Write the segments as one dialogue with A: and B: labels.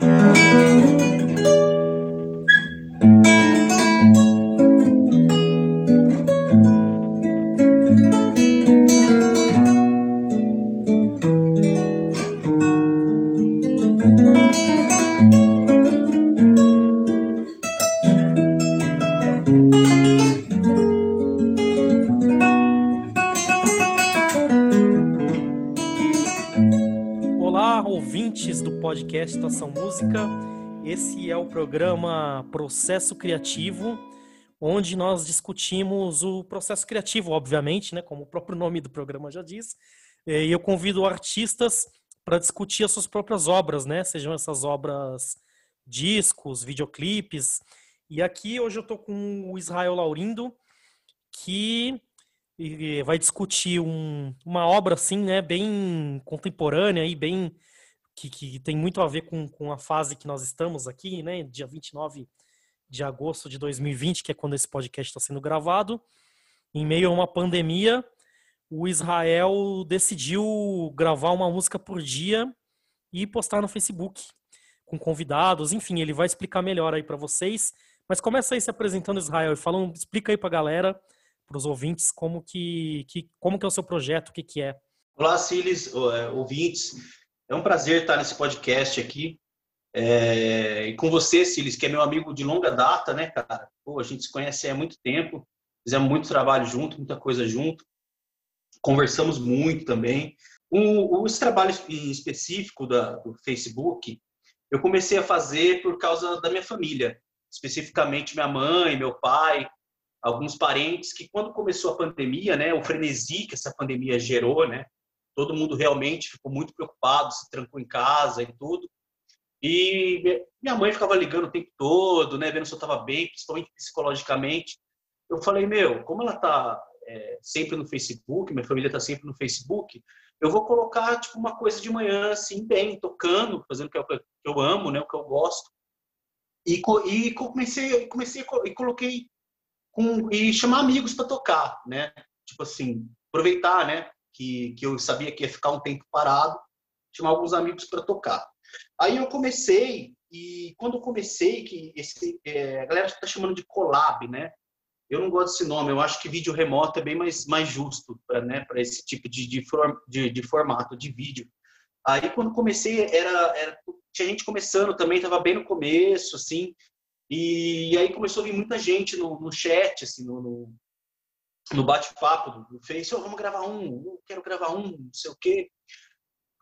A: podcast Estação Música. Esse é o programa Processo Criativo, onde nós discutimos o processo criativo, obviamente, né, como o próprio nome do programa já diz. E eu convido artistas para discutir as suas próprias obras, né? Sejam essas obras discos, videoclipes. E aqui hoje eu estou com o Israel Laurindo, que vai discutir um, uma obra assim, né, bem contemporânea e bem que, que tem muito a ver com, com a fase que nós estamos aqui, né? Dia 29 de agosto de 2020, que é quando esse podcast está sendo gravado. Em meio a uma pandemia, o Israel decidiu gravar uma música por dia e postar no Facebook com convidados. Enfim, ele vai explicar melhor aí para vocês. Mas começa aí se apresentando, Israel, e fala, explica aí para a galera, para os ouvintes, como que, que, como que é o seu projeto, o que, que é.
B: Olá, Siles, é, ouvintes. É um prazer estar nesse podcast aqui. É, e com você, Siles, que é meu amigo de longa data, né, cara? Pô, a gente se conhece há muito tempo, fizemos muito trabalho junto, muita coisa junto, conversamos muito também. O, esse trabalho específico da, do Facebook, eu comecei a fazer por causa da minha família, especificamente minha mãe, meu pai, alguns parentes que quando começou a pandemia, né, o frenesi que essa pandemia gerou, né, todo mundo realmente ficou muito preocupado, se trancou em casa e tudo. E minha mãe ficava ligando o tempo todo, né, vendo se eu estava bem, principalmente psicologicamente. Eu falei, meu, como ela está é, sempre no Facebook, minha família está sempre no Facebook, eu vou colocar tipo uma coisa de manhã assim, bem, tocando, fazendo o que eu, eu amo, né, o que eu gosto. E, e comecei, comecei e coloquei com, e chamar amigos para tocar, né? Tipo assim, aproveitar, né? Que, que eu sabia que ia ficar um tempo parado, chamar alguns amigos para tocar. Aí eu comecei, e quando eu comecei, que esse, é, a galera está chamando de collab, né? Eu não gosto desse nome, eu acho que vídeo remoto é bem mais, mais justo para né, esse tipo de, de, de, de, formato de vídeo. Aí quando comecei, era, era tinha gente começando também, estava bem no começo, assim, e, aí começou a vir muita gente no, no chat, assim, no, no, no bate-papo do Face, oh, vamos gravar um, quero gravar um, não sei o quê.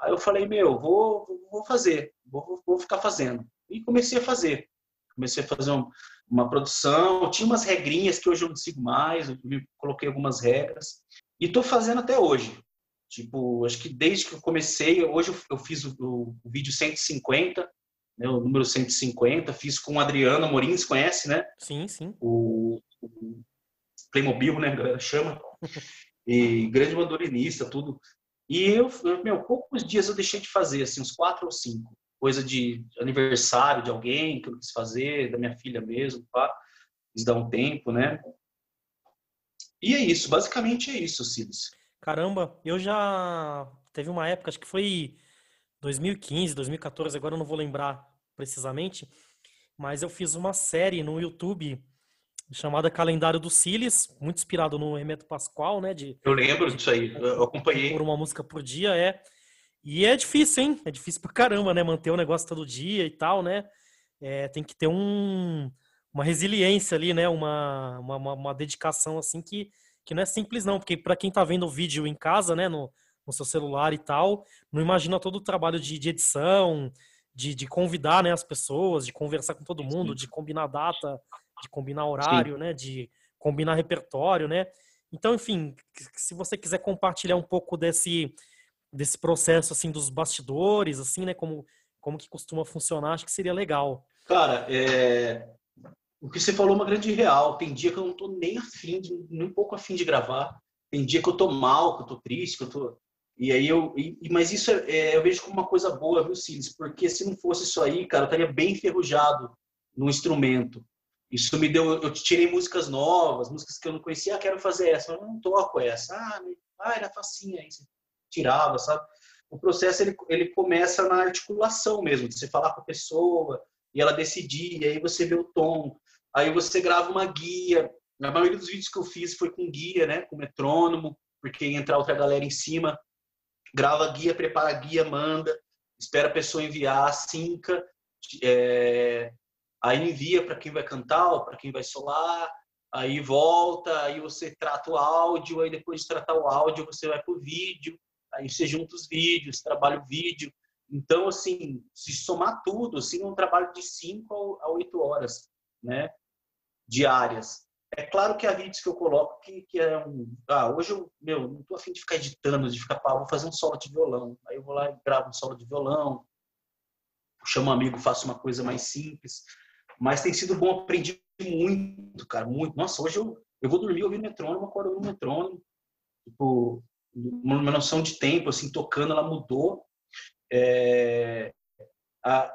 B: Aí eu falei, meu, vou, vou fazer, vou, vou ficar fazendo. E comecei a fazer. Comecei a fazer um, uma produção, tinha umas regrinhas que hoje eu não sigo mais, eu coloquei algumas regras. E estou fazendo até hoje. Tipo, acho que desde que eu comecei, hoje eu, eu fiz o, o, o, vídeo 150, né, o número 150, fiz com o Adriano Amorim, você conhece, né?
A: Sim, sim.
B: O, o Playmobil, né, galera chama, e grande mandolinista, tudo. E eu, meu, poucos dias eu deixei de fazer, assim, uns quatro ou cinco. Coisa de aniversário de alguém que eu quis fazer, da minha filha mesmo, pá. Quis dar um tempo, né? E é isso, basicamente é isso, Silas.
A: Caramba, eu já. Teve uma época, acho que foi 2015, 2014, agora eu não vou lembrar precisamente, mas eu fiz uma série no YouTube chamada Calendário do Siles, muito inspirado no Remeto Pascoal, né? De,
B: eu lembro disso aí, eu acompanhei.
A: Por uma música por dia, é. E é difícil, hein? É difícil pra caramba, né? Manter o negócio todo dia e tal, né? É, tem que ter um, uma resiliência ali, né? Uma, uma, uma, dedicação, assim, que, que não é simples, não. Porque para quem tá vendo o vídeo em casa, né? No, no seu celular e tal, não imagina todo o trabalho de, de edição, de, de convidar né, as pessoas, de conversar com todo mundo, de combinar data, de combinar horário, Sim. né? De combinar repertório, né? Então, enfim, se você quiser compartilhar um pouco desse desse processo assim dos bastidores, assim, né? Como como que costuma funcionar, acho que seria legal.
B: Cara, é... o que você falou é uma grande real. Tem dia que eu não tô nem afim, de, nem um pouco afim de gravar. Tem dia que eu tô mal, que eu tô triste, que eu tô e aí eu, e, mas isso é, é, eu vejo como uma coisa boa, viu, Silas? Porque se não fosse isso aí, cara, eu estaria bem enferrujado no instrumento. Isso me deu, eu tirei músicas novas, músicas que eu não conhecia, ah, quero fazer essa, eu não toco essa. Ah, ah era facinha aí, tirava, sabe? o processo ele, ele começa na articulação mesmo, de você falar com a pessoa e ela decidir, e aí você vê o tom, aí você grava uma guia. A maioria dos vídeos que eu fiz foi com guia, né, com metrônomo, porque entra outra galera em cima, grava guia, prepara guia, manda, espera a pessoa enviar, sinca, é, aí envia para quem vai cantar, para quem vai solar, aí volta, aí você trata o áudio, aí depois de tratar o áudio você vai para o vídeo, aí você junta os vídeos, trabalha o vídeo. Então, assim, se somar tudo, assim, é um trabalho de 5 a 8 horas, né, diárias. É claro que há vídeos que eu coloco que, que é um. Ah, hoje eu, meu, não tô afim de ficar editando, de ficar, pá, vou fazer um solo de violão. Aí eu vou lá e gravo um solo de violão, chamo um amigo, faço uma coisa mais simples. Mas tem sido bom, aprendi muito, cara, muito. Nossa, hoje eu, eu vou dormir ouvindo metrônomo, acordo ouvindo metrônomo. Tipo, uma noção de tempo, assim, tocando, ela mudou. É, a,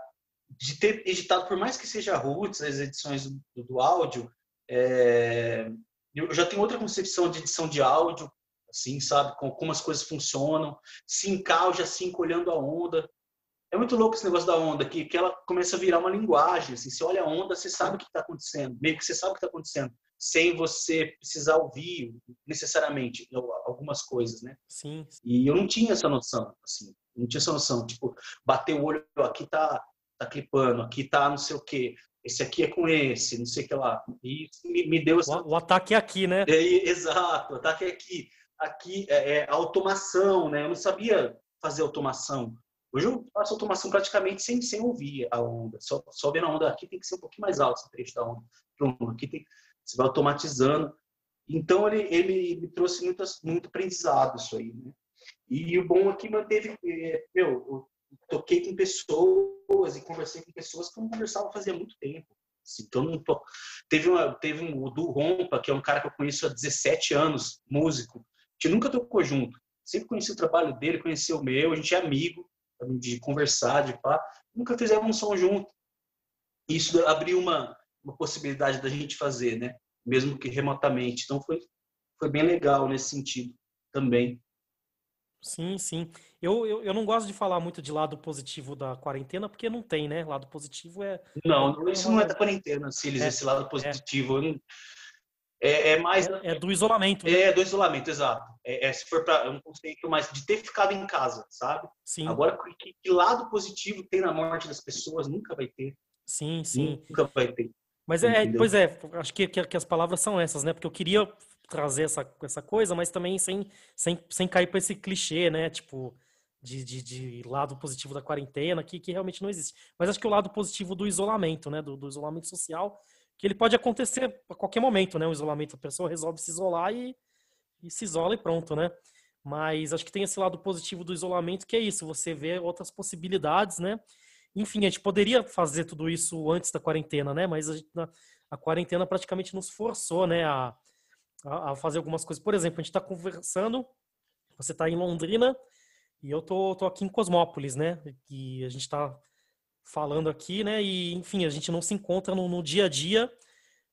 B: de ter editado, por mais que seja roots, as edições do, do áudio, é, eu já tenho outra concepção de edição de áudio, assim, sabe, com como as coisas funcionam, sincar, já cinco olhando a onda, é muito louco esse negócio da onda, que, que ela começa a virar uma linguagem. Assim, você olha a onda, você sabe o que está acontecendo, meio que você sabe o que está acontecendo, sem você precisar ouvir necessariamente algumas coisas, né?
A: Sim.
B: E eu não tinha essa noção, assim, não tinha essa noção. Tipo, bater o olho, aqui tá, tá clipando, aqui tá não sei o quê, esse aqui é com esse, não sei o que lá. E me, me deu essa...
A: O, o ataque é aqui, né?
B: É, exato, o ataque é aqui. Aqui é, é automação, né? Eu não sabia fazer automação. Hoje eu faço automação praticamente sem, sem ouvir a onda. Só, só vendo a onda aqui tem que ser um pouquinho mais alto esse trecho da onda. Aqui tem, você vai automatizando. Então ele, ele me trouxe muitas, muito aprendizado isso aí, né? E o bom é que manteve, é, meu, eu toquei com pessoas e conversei com pessoas que eu não conversava fazia muito tempo. Assim, então não tô... teve uma, teve um o Du Rompa, que é um cara que eu conheço há 17 anos, músico. Gente nunca tocou junto. Sempre conheci o trabalho dele, conheci o meu, a gente é amigo de conversar, de pá. Nunca fizemos um som junto. Isso abriu uma, uma possibilidade da gente fazer, né? Mesmo que remotamente. Então foi, foi bem legal nesse sentido também.
A: Sim, sim. Eu, eu, eu não gosto de falar muito de lado positivo da quarentena, porque não tem, né? Lado positivo é.
B: Não, isso não é da quarentena, Siles, é, esse lado é. positivo. É. É, é mais.
A: É, é, do isolamento.
B: Né? É do isolamento, exato. É, é se for para um conceito mais de ter ficado em casa, sabe?
A: Sim.
B: Agora, que, que, lado positivo tem na morte das pessoas? Nunca vai ter.
A: Sim, sim.
B: Nunca vai ter.
A: Mas é, Entendeu? pois é, acho que, que, que, as palavras são essas, né? Porque eu queria trazer essa, essa coisa, mas também sem, sem, sem cair para esse clichê, né? Tipo, de, de, de, lado positivo da quarentena, que, que realmente não existe. Mas acho que o lado positivo do isolamento, né? Do, do isolamento social, que ele pode acontecer a qualquer momento, né? O isolamento, a pessoa resolve se isolar e, e se isola e pronto, né? Mas acho que tem esse lado positivo do isolamento, que é isso, você vê outras possibilidades, né? Enfim, a gente poderia fazer tudo isso antes da quarentena, né? Mas a, gente, a quarentena praticamente nos forçou, né? A, a, a fazer algumas coisas. Por exemplo, a gente está conversando, você está em Londrina e eu tô, tô aqui em Cosmópolis, né? E a gente está falando aqui, né? E, enfim, a gente não se encontra no, no dia a dia,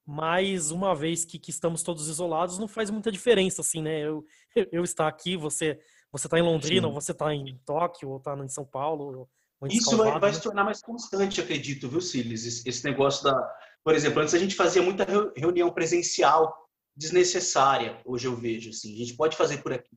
A: mas uma vez que, que, estamos todos isolados, não faz muita diferença, assim, né? Eu, eu estar aqui, você você está em Londrina, Sim. você está em Tóquio, ou está em São Paulo.
B: Isso vai, vai, se tornar mais constante, acredito, viu, Silas? Esse, esse, negócio da. Por exemplo, antes a gente fazia muita reunião presencial desnecessária, hoje eu vejo, assim. A gente pode fazer por aqui,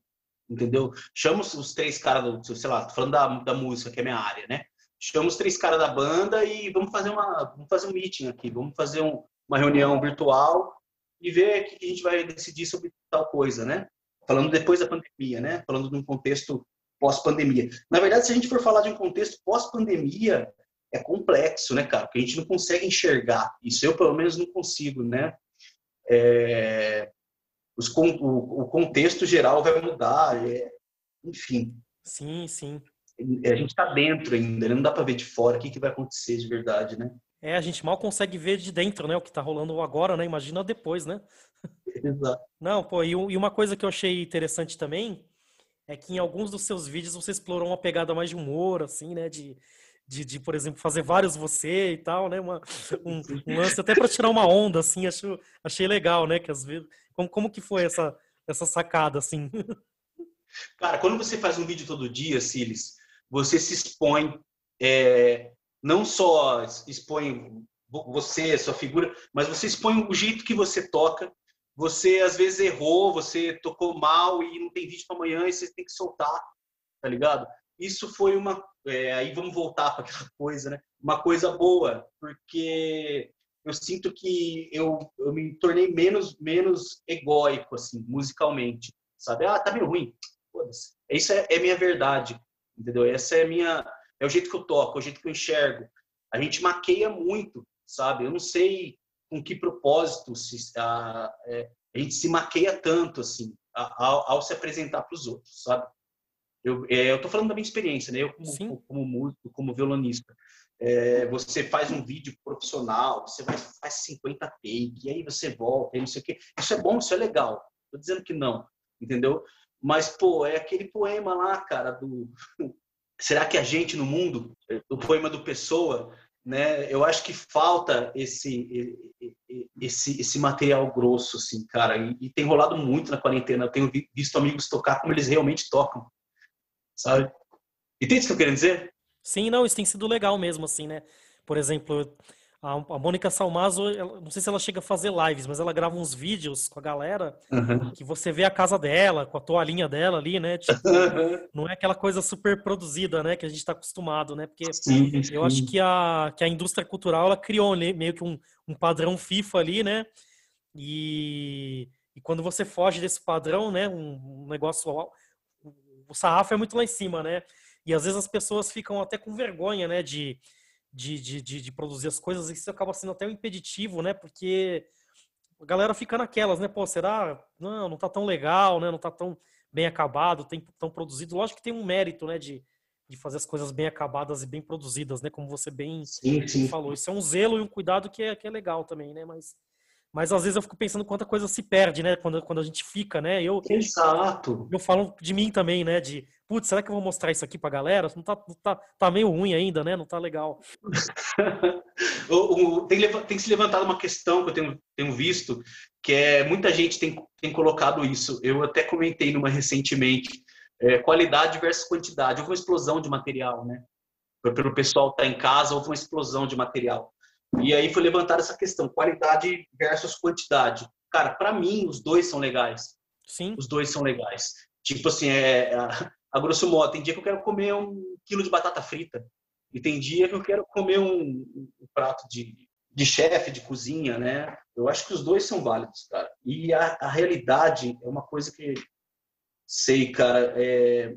B: entendeu? Chama os três caras, do, sei lá, falando da, da música, que é minha área, né? Chama os três caras da banda e vamos fazer uma vamos fazer um meeting aqui, vamos fazer um, uma reunião virtual e ver o que a gente vai decidir sobre tal coisa, né? Falando depois da pandemia, né? Falando de um contexto pós-pandemia. Na verdade, se a gente for falar de um contexto pós-pandemia, é complexo, né, cara? Porque a gente não consegue enxergar. Isso eu, pelo menos, não consigo, né? É... Os, o, o contexto geral vai mudar, é... enfim.
A: Sim, sim
B: a gente está dentro ainda, né? não dá para ver de fora o que, que vai acontecer de verdade, né?
A: É, a gente mal consegue ver de dentro, né? O que está rolando agora, né? Imagina depois, né?
B: Exato.
A: Não, pô, e, uma coisa que eu achei interessante também é que em alguns dos seus vídeos você explorou uma pegada mais de humor, assim, né? De, de, de por exemplo, fazer vários você e tal, né? Uma, um, um lance até para tirar uma onda, assim, acho, achei legal, né? Que às vezes, como, como que foi essa, essa sacada, assim?
B: Cara, quando você faz um vídeo todo dia, Siles, você se expõe, é, não só expõe você, sua figura, mas você expõe o jeito que você toca. Você às vezes errou, você tocou mal e não tem vídeo para amanhã e você tem que soltar, tá ligado? Isso foi uma. É, aí vamos voltar para aquela coisa, né? Uma coisa boa, porque eu sinto que eu, eu me tornei menos menos egóico assim musicalmente sabe ah tá meio ruim foda-se isso é, é, minha verdade entendeu? Essa é minha é o jeito que eu toco é o jeito que eu enxergo. A gente maqueia muito sabe? Eu não sei com que propósito se, a, é, a gente se maqueia tanto assim ao, ao se apresentar para os outros sabe? Eu é, eu tô falando da minha experiência né? Eu como, como músico como violonista. É, você faz um vídeo profissional, você vai, faz 50 takes, e aí você volta, e não sei o quê. Isso é bom, isso é legal. Tô dizendo que não, entendeu? Mas, pô, é aquele poema lá, cara, do... Será que a gente no mundo, o poema do Pessoa, né? Eu acho que falta esse esse esse material grosso, assim, cara. E, e tem rolado muito na quarentena. Eu tenho visto amigos tocar como eles realmente tocam, sabe? Entende o que eu quero dizer?
A: Sim, não, isso tem sido legal mesmo, assim, né? Por exemplo, a, a Mônica Salmazo, ela, não sei se ela chega a fazer lives, mas ela grava uns vídeos com a galera uhum. que você vê a casa dela, com a toalhinha dela ali, né? Tipo, não é aquela coisa super produzida, né? Que a gente está acostumado, né? Porque sim, sim. eu acho que a, que a indústria cultural, ela criou meio que um, um padrão FIFA ali, né? E, e quando você foge desse padrão, né? Um, um negócio... O, o sarrafo é muito lá em cima, né? E às vezes as pessoas ficam até com vergonha, né, de, de, de, de, de produzir as coisas, isso acaba sendo até um impeditivo, né, porque a galera fica naquelas, né, pô, será? Não, não tá tão legal, né, não tá tão bem acabado, tem tão produzido. Lógico que tem um mérito, né, de, de fazer as coisas bem acabadas e bem produzidas, né, como você bem sim, sim. falou. Isso é um zelo e um cuidado que é, que é legal também, né, mas... Mas às vezes eu fico pensando quanta coisa se perde, né? Quando, quando a gente fica, né? Eu,
B: Exato.
A: Eu falo de mim também, né? De, putz, será que eu vou mostrar isso aqui pra galera? Não tá, não tá, tá meio ruim ainda, né? Não tá legal.
B: o, o, tem, tem, se levantado uma questão que eu tenho, tenho visto, que é muita gente tem, tem colocado isso. Eu até comentei numa recentemente, é, qualidade versus quantidade. Houve uma explosão de material, né? Pelo pessoal estar tá em casa, houve uma explosão de material. E aí foi levantada essa questão, qualidade versus quantidade. Cara, para mim, os dois são legais.
A: Sim.
B: Os dois são legais. Tipo assim, é, a grosso modo, tem dia que eu quero comer um quilo de batata frita. E tem dia que eu quero comer um, um prato de, de chefe, de cozinha, né? Eu acho que os dois são válidos, cara. E a, a realidade é uma coisa que, sei, cara, é,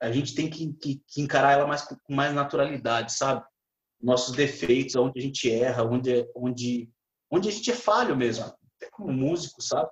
B: a gente tem que, que, que, encarar ela mais, com mais naturalidade, sabe? Nossos defeitos, onde a gente erra, onde, onde, onde a gente é falho mesmo, até como músico, sabe?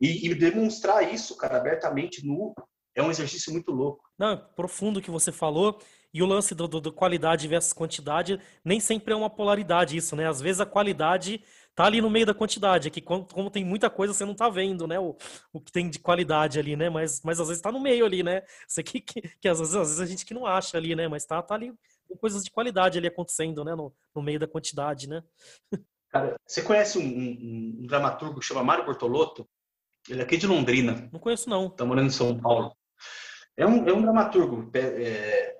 B: E, e demonstrar isso, cara, abertamente, nu, é um exercício muito louco.
A: Não, profundo que você falou. E o lance do, do, do, qualidade versus quantidade nem sempre é uma polaridade isso, né? Às vezes a qualidade tá ali no meio da quantidade, é que como, como tem muita coisa você não tá vendo, né? O, o que tem de qualidade ali, né? Mas, mas às vezes tá no meio ali, né? Isso aqui que, que às, vezes, às vezes a gente que não acha ali, né? Mas tá, tá ali coisas de qualidade ali acontecendo, né? No, no meio da quantidade, né?
B: Cara, você conhece um, um, um dramaturgo que chama Mário Bortolotto? Ele é aqui de Londrina.
A: Não conheço, não.
B: Tá morando em São Paulo. É um, é um dramaturgo, é,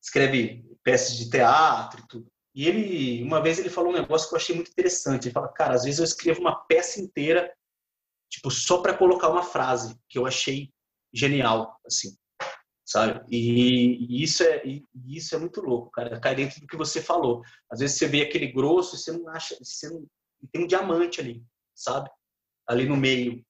B: escreve peças de teatro e tudo. E ele, uma vez ele falou um negócio que eu achei muito interessante. Ele fala, cara, às vezes eu escrevo uma peça inteira, tipo, só para colocar uma frase que eu achei genial, assim, sabe? E, e isso é e isso é muito louco, cara. Cai dentro do que você falou. Às vezes você vê aquele grosso e você não acha, você não, tem um diamante ali, sabe? Ali no meio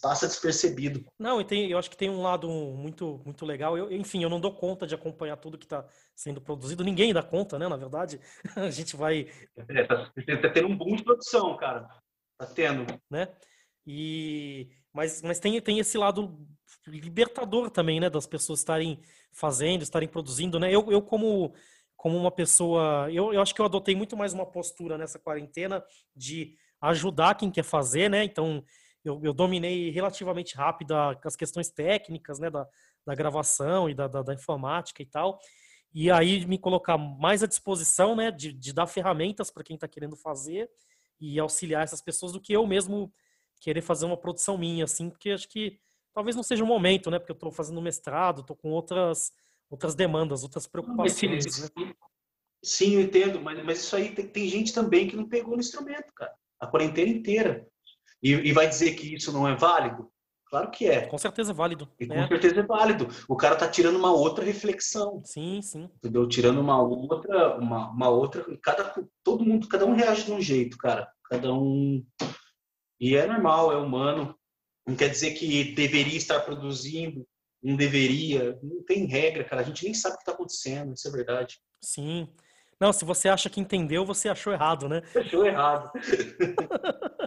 B: passa despercebido.
A: Não, e tem, eu acho que tem um lado muito muito legal. Eu, enfim, eu não dou conta de acompanhar tudo que está sendo produzido. Ninguém dá conta, né? Na verdade, a gente vai.
B: É, tá, tá tendo um boom de produção, cara. Tá tendo.
A: Né? E mas, mas tem, tem esse lado libertador também, né? Das pessoas estarem fazendo, estarem produzindo, né? Eu, eu como como uma pessoa, eu, eu acho que eu adotei muito mais uma postura nessa quarentena de ajudar quem quer fazer, né? Então eu, eu dominei relativamente rápido as questões técnicas, né, da, da gravação e da, da, da informática e tal. E aí me colocar mais à disposição, né, de, de dar ferramentas para quem está querendo fazer e auxiliar essas pessoas do que eu mesmo querer fazer uma produção minha, assim, porque acho que talvez não seja o momento, né, porque eu estou fazendo mestrado, estou com outras outras demandas, outras preocupações.
B: Né? Sim, eu entendo, mas, mas isso aí tem, tem, gente também que não pegou no instrumento, cara. A quarentena inteira. E, e vai dizer que isso não é válido? Claro que é.
A: Com certeza é válido.
B: E com é. certeza é válido. O cara tá tirando uma outra reflexão.
A: Sim, sim.
B: Entendeu? Tirando uma outra, uma, uma outra. Cada, todo mundo, cada um reage de um jeito, cara. Cada um. E é normal, é humano. Não quer dizer que deveria estar produzindo, não deveria. Não tem regra, cara. A gente nem sabe o que está acontecendo, isso é verdade.
A: Sim. Não, se você acha que entendeu, você achou errado, né?
B: Achou errado.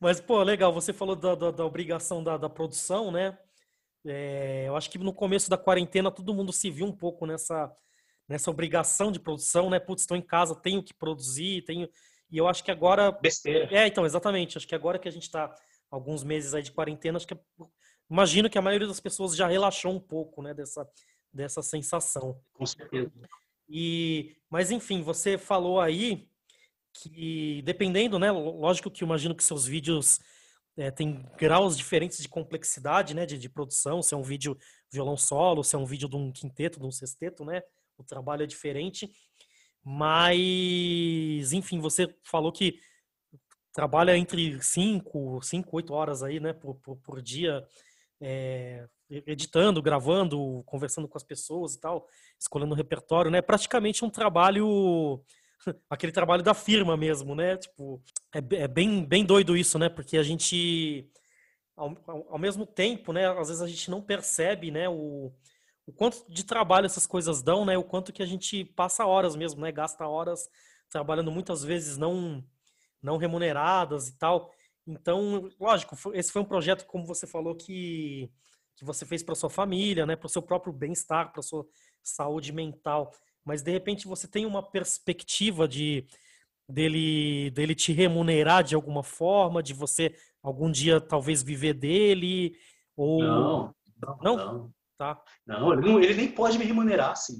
A: Mas, pô, legal, você falou da, da, da obrigação da, da, produção, né? É, eu acho que no começo da quarentena todo mundo se viu um pouco nessa, nessa obrigação de produção, né? Putz, estou em casa, tenho que produzir, tenho. E eu acho que agora.
B: Besteira.
A: É, então, exatamente. Acho que agora que a gente está alguns meses aí de quarentena, acho que. Imagino que a maioria das pessoas já relaxou um pouco, né? Dessa, dessa sensação.
B: Com certeza.
A: E, mas enfim, você falou aí que dependendo, né? Lógico que imagino que seus vídeos é, têm graus diferentes de complexidade, né? De, de, produção, se é um vídeo violão solo, se é um vídeo de um quinteto, de um sexteto, né? O trabalho é diferente. Mas, enfim, você falou que trabalha entre 5, 5, 8 horas aí, né? Por, por, por dia. É, editando, gravando, conversando com as pessoas e tal, escolhendo o repertório, né? Praticamente um trabalho aquele trabalho da firma mesmo, né? Tipo, é, é, bem, bem doido isso, né? Porque a gente, ao, ao, mesmo tempo, né? Às vezes a gente não percebe, né? O, o quanto de trabalho essas coisas dão, né? O quanto que a gente passa horas mesmo, né? Gasta horas trabalhando muitas vezes não, não remuneradas e tal. Então, lógico, esse foi um projeto, como você falou, que, que você fez para sua família, né? Para o seu próprio bem-estar, para sua saúde mental mas de repente você tem uma perspectiva de dele dele te remunerar de alguma forma, de você algum dia talvez viver dele ou
B: não, não, não? Tá? Não, ele, não, ele nem pode me remunerar, assim.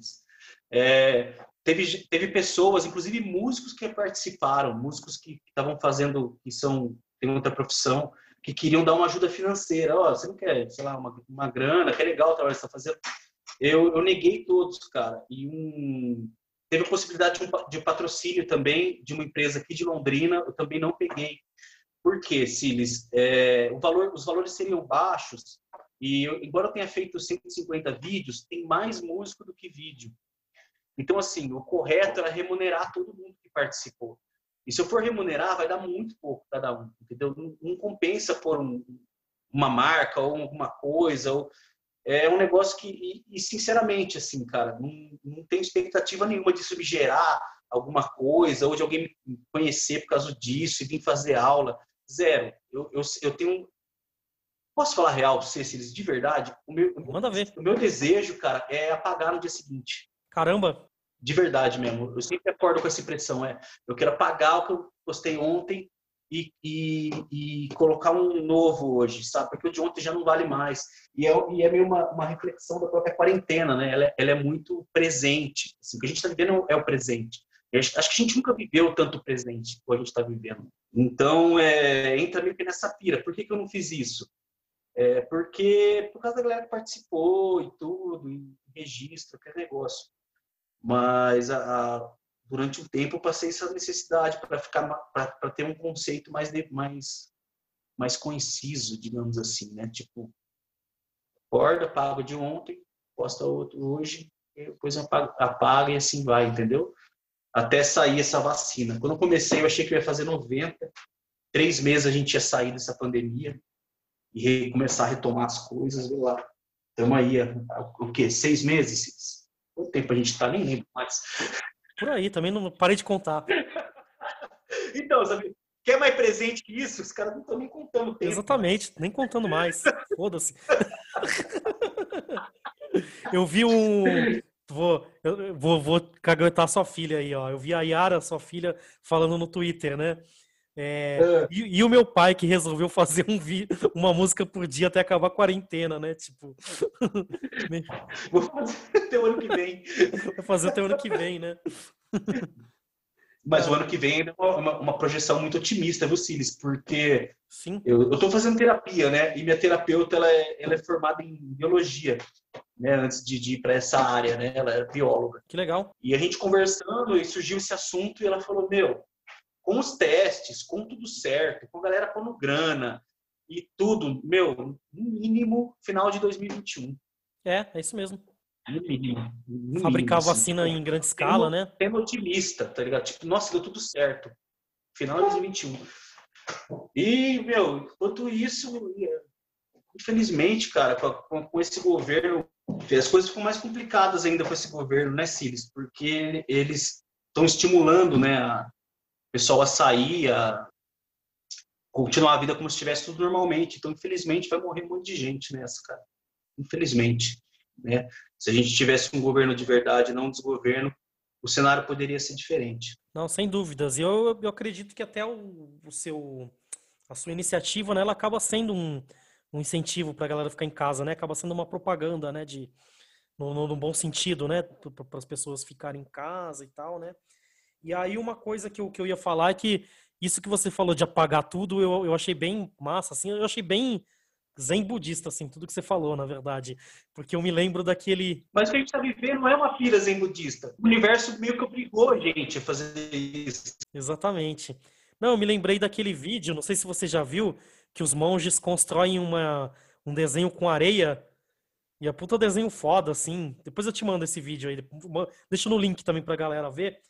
B: É, teve teve pessoas, inclusive músicos que participaram, músicos que estavam fazendo, que são tem outra profissão, que queriam dar uma ajuda financeira. Ó, oh, você não quer, sei lá, uma, uma grana, que é legal o trabalho que você está fazendo eu, eu neguei todos, cara. E um, teve a possibilidade de, um, de patrocínio também de uma empresa aqui de Londrina, eu também não peguei. Por quê, Siles? É, valor, os valores seriam baixos e eu, embora eu tenha feito 150 vídeos, tem mais músico do que vídeo. Então, assim, o correto era remunerar todo mundo que participou. E se eu for remunerar, vai dar muito pouco cada um, entendeu? Não, não compensa por um, uma marca ou alguma coisa, ou é um negócio que, e, e sinceramente, assim, cara, não, não tenho expectativa nenhuma disso me gerar alguma coisa, ou de alguém me conhecer por causa disso e vir fazer aula. Zero. Eu, eu, eu tenho. Posso falar real pra vocês, de verdade? O meu,
A: Manda ver.
B: O meu desejo, cara, é apagar no dia seguinte.
A: Caramba!
B: De verdade mesmo. Eu sempre acordo com essa impressão. É, eu quero apagar o que eu postei ontem e, e, e, colocar um novo hoje, sabe? Porque o de ontem já não vale mais. E é, e é meio uma, uma reflexão da própria quarentena, né? Ela, é, ela é muito presente. Assim, o que a gente está vivendo é o presente. Acho que a gente nunca viveu tanto presente como a gente está vivendo. Então, é, entra meio que nessa pira. Por que, que eu não fiz isso? É porque por causa da galera que participou e tudo, e registro, aquele negócio. Mas a, a durante um tempo eu passei essa necessidade para ficar para ter um conceito mais mais mais conciso, digamos assim, né? Tipo, acorda, paga de ontem, posta outro hoje, depois apaga, apaga e assim vai, entendeu? Até sair essa vacina. Quando eu comecei, eu achei que eu ia fazer 90. Três meses a gente ia sair dessa pandemia e começar a retomar as coisas, viu lá. Estamos aí, o quê? Seis meses? Quanto tempo a gente está? Nem lembro mais.
A: Por aí, também não parei de contar.
B: então, sabe, quer mais presente que isso? Os caras não estão nem contando tempo.
A: Exatamente, nem contando mais. Foda-se. eu vi um. Vou, vou, vou caguetar sua filha aí, ó. Eu vi a Yara, sua filha, falando no Twitter, né? É, é. E, e, o meu pai que resolveu fazer um vi, uma música por dia até acabar a quarentena, né? Tipo.
B: Vou fazer até o ano que vem.
A: Vou fazer até o ano que vem, né?
B: Mas o ano que vem é uma, uma projeção muito otimista, viu, Siles? Porque
A: Sim.
B: eu estou fazendo terapia, né? E minha terapeuta ela é, ela é formada em biologia. né, antes de, de ir para essa área, né? Ela era bióloga.
A: Que legal.
B: E a gente conversando e surgiu esse assunto e ela falou: Meu, com os testes, com tudo certo, com a galera pondo grana e tudo, meu, no mínimo final de 2021.
A: É, é isso mesmo.
B: No mínimo. No
A: Fabricar
B: mínimo,
A: vacina
B: assim,
A: em grande escala, né?
B: Tema otimista, tá ligado? Tipo, nossa, deu tudo certo. Final de 2021. E, meu, enquanto isso, infelizmente, cara, com, com esse governo, as coisas ficam mais complicadas ainda com esse governo, né, Silas? Porque eles estão estimulando, né, a pessoal a sair, a continuar a vida como se estivesse tudo normalmente. Então, infelizmente, vai morrer um monte de gente nessa, cara. Infelizmente, né? Se a gente tivesse um governo de verdade, não um desgoverno, o cenário poderia ser diferente.
A: Não, sem dúvidas. E eu, eu acredito que até o, o seu a sua iniciativa, né, ela acaba sendo um, um incentivo para a galera ficar em casa, né? Acaba sendo uma propaganda, né, de no, no, no bom sentido, né, para as pessoas ficarem em casa e tal, né? E aí uma coisa que eu, que eu ia falar é que isso que você falou de apagar tudo, eu, eu achei bem massa, assim, eu achei bem zen budista, assim, tudo que você falou, na verdade. Porque eu me lembro daquele.
B: Mas o que a gente está vivendo não é uma pira zen budista. O universo meio que obrigou a gente a fazer isso.
A: Exatamente. Não, eu me lembrei daquele vídeo, não sei se você já viu, que os monges constroem uma, um desenho com areia. E a puta desenho foda, assim. Depois eu te mando esse vídeo aí. Deixa no link também pra galera ver.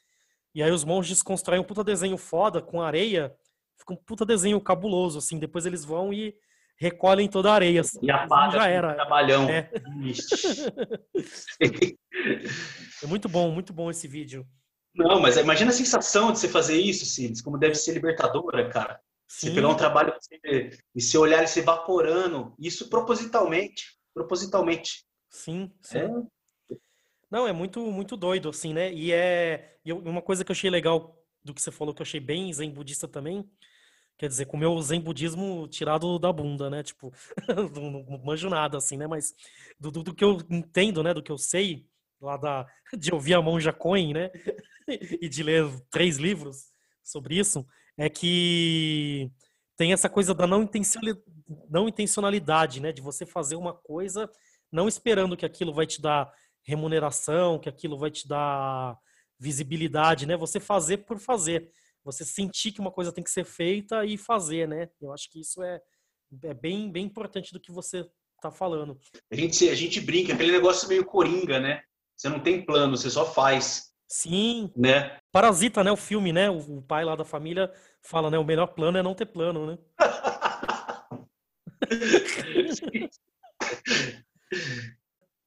A: E aí os monges constroem um puta desenho foda com areia. Fica um puta desenho cabuloso, assim. Depois eles vão e recolhem toda a areia. Assim.
B: E apaga
A: já era.
B: trabalhão.
A: É. é muito bom, muito bom esse vídeo.
B: Não, mas imagina a sensação de você fazer isso, Silas, como deve ser libertadora, cara. Sim. Você pegar um trabalho e você olhar ele se evaporando, isso propositalmente, propositalmente.
A: Sim, sim. É. Não, é muito, muito doido, assim, né? E é e uma coisa que eu achei legal do que você falou, que eu achei bem zen budista também, quer dizer, com o meu zen budismo tirado da bunda, né? Tipo, não, não manjo nada, assim, né? Mas do, do, do, que eu entendo, né? Do que eu sei, lá da, de ouvir a Monja Coen, né? e de ler três livros sobre isso, é que tem essa coisa da não não intencionalidade, né? De você fazer uma coisa não esperando que aquilo vai te dar remuneração, que aquilo vai te dar visibilidade, né? Você fazer por fazer. Você sentir que uma coisa tem que ser feita e fazer, né? Eu acho que isso é, é bem, bem importante do que você está falando.
B: A gente, a gente brinca, aquele negócio meio coringa, né? Você não tem plano, você só faz.
A: Sim.
B: Né?
A: Parasita, né? O filme, né? O, pai lá da família fala, né? O melhor plano é não ter plano, né?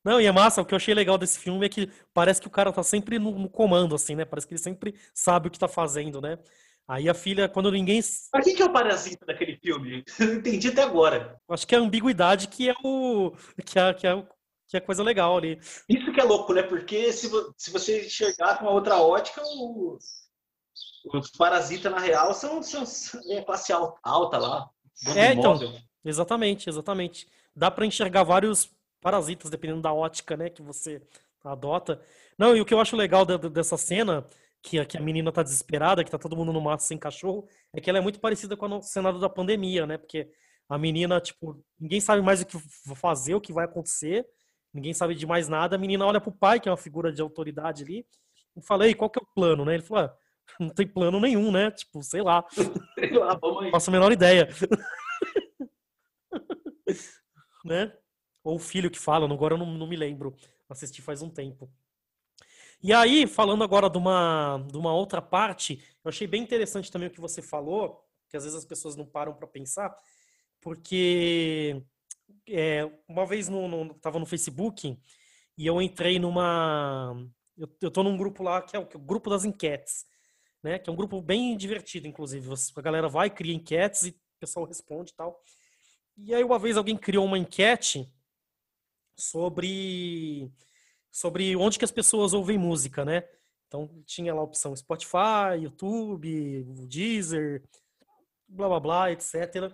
A: Não, e é massa, o que eu achei legal desse filme é que parece que o cara tá sempre no, no comando, assim, né? Parece que ele sempre sabe o que tá fazendo, né? Aí a filha, quando ninguém.
B: Mas quem que é o parasita daquele filme? Eu não entendi até agora.
A: Acho que é a ambiguidade que é o. que é, que é que é coisa legal ali.
B: Isso que é louco, né? Porque se, se você enxergar com uma outra ótica, o, os parasitas, na real, são, são é classe alta lá.
A: É, então. Exatamente, exatamente. Dá para enxergar vários parasitas, dependendo da ótica, né, que você adota. Não, e o que eu acho legal dessa cena, que a, que a menina tá desesperada, que tá todo mundo no mato sem cachorro, é que ela é muito parecida com a cenário da pandemia, né? Porque a menina, tipo, ninguém sabe mais o que fazer, o que vai acontecer ninguém sabe de mais nada. A menina olha pro pai, que é uma figura de autoridade ali, e fala, ei, qual que é o plano, né? Ele falou, ah, não tem plano nenhum, né? Tipo, sei lá. Sei lá, vamos aí. Faço a menor ideia. né? Ou o filho que fala, agora eu não, não me lembro. Assisti faz um tempo. E aí, falando agora de uma, de uma outra parte, eu achei bem interessante também o que você falou, que às vezes as pessoas não param para pensar, porque é, uma vez no, no, tava no Facebook e eu entrei numa. Eu, eu tô num grupo lá que é o, que é o grupo das enquetes, né? Que é um grupo bem divertido, inclusive. A galera vai, cria enquetes e o pessoal responde e tal. E aí uma vez alguém criou uma enquete sobre sobre onde que as pessoas ouvem música, né? Então tinha lá a opção Spotify, YouTube, Deezer, blá blá blá, etc.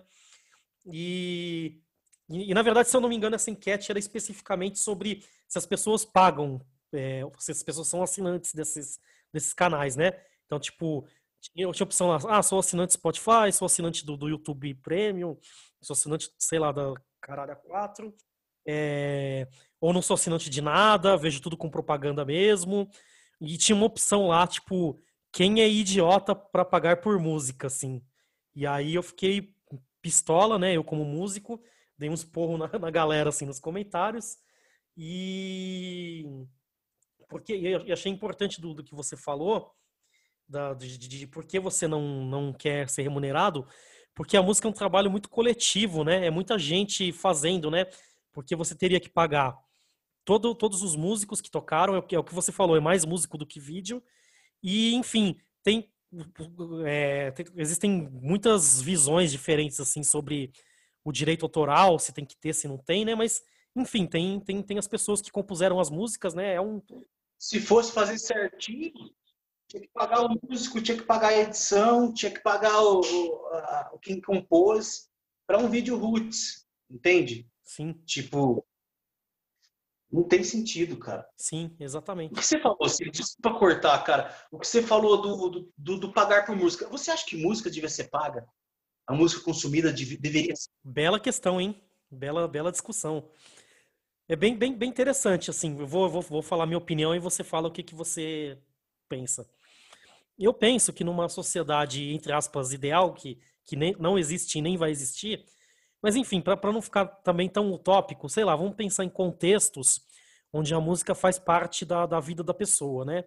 A: E e, e, na verdade, se eu não me engano, essa enquete era especificamente sobre se as pessoas pagam, é, se as pessoas são assinantes desses, desses canais, né? Então, tipo, tinha, tinha opção lá, ah, sou assinante Spotify, sou assinante do, do YouTube Premium, sou assinante, sei lá, da Caralho 4. É, ou não sou assinante de nada, vejo tudo com propaganda mesmo. E tinha uma opção lá, tipo, quem é idiota para pagar por música, assim. E aí eu fiquei pistola, né? Eu como músico, dei uns porros na, na galera, assim, nos comentários. E porque eu achei importante do, do que você falou, da, de, de, de por que você não, não quer ser remunerado, porque a música é um trabalho muito coletivo, né? É muita gente fazendo, né? Porque você teria que pagar todo, todos os músicos que tocaram, é o que, é o que você falou, é mais músico do que vídeo. E, enfim, tem, é, tem, existem muitas visões diferentes assim sobre o direito autoral, se tem que ter, se não tem, né? Mas, enfim, tem, tem, tem as pessoas que compuseram as músicas, né? É um...
B: Se fosse fazer certinho, tinha que pagar o músico, tinha que pagar a edição, tinha que pagar o, o, a, quem compôs para um vídeo roots, entende?
A: Sim.
B: Tipo, não tem sentido, cara.
A: Sim, exatamente.
B: O que você falou, assim, desculpa cortar, cara. O que você falou do, do, do, pagar por música. Você acha que música devia ser paga? A música consumida deveria ser?
A: Bela questão, hein? Bela, bela discussão. É bem, bem, bem interessante, assim. Eu vou, vou, vou falar minha opinião e você fala o que, que você pensa. Eu penso que numa sociedade, entre aspas, ideal, que, que nem, não existe e nem vai existir, mas enfim, para não ficar também tão utópico, sei lá, vamos pensar em contextos onde a música faz parte da, da vida da pessoa, né?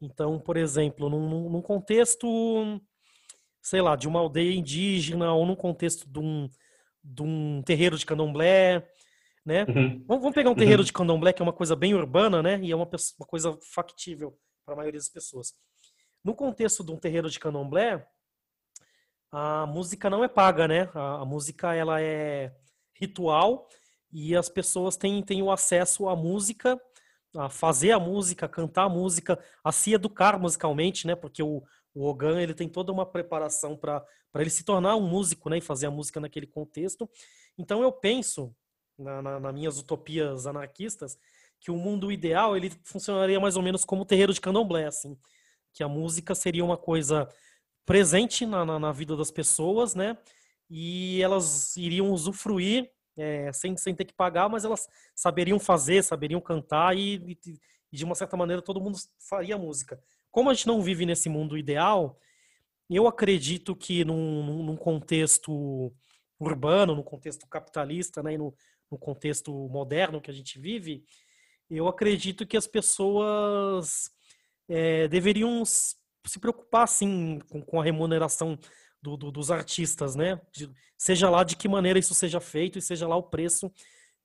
A: Então, por exemplo, num, num contexto, sei lá, de uma aldeia indígena ou num contexto de um, de um terreiro de candomblé, né? Uhum. Vamos, vamos, pegar um terreiro uhum. de candomblé, que é uma coisa bem urbana, né? E é uma, uma coisa factível para a maioria das pessoas. No contexto de um terreiro de candomblé, a música não é paga, né? A, a música ela é ritual e as pessoas têm, têm o acesso à música, a fazer a música, a cantar a música, a se educar musicalmente, né? Porque o, o Ogan ele tem toda uma preparação para ele se tornar um músico, né? E fazer a música naquele contexto. Então eu penso, na, na, nas minhas utopias anarquistas, que o mundo ideal ele funcionaria mais ou menos como o terreiro de candomblé, assim que a música seria uma coisa presente na, na, na vida das pessoas, né? E elas iriam usufruir é, sem, sem ter que pagar, mas elas saberiam fazer, saberiam cantar e, e, de uma certa maneira todo mundo faria música. Como a gente não vive nesse mundo ideal, eu acredito que num, num contexto urbano, no contexto capitalista, né, e no, no contexto moderno que a gente vive, eu acredito que as pessoas é, deveriam se preocupar, sim, com, com a remuneração do, do, dos artistas, né? De, seja lá de que maneira isso seja feito e seja lá o preço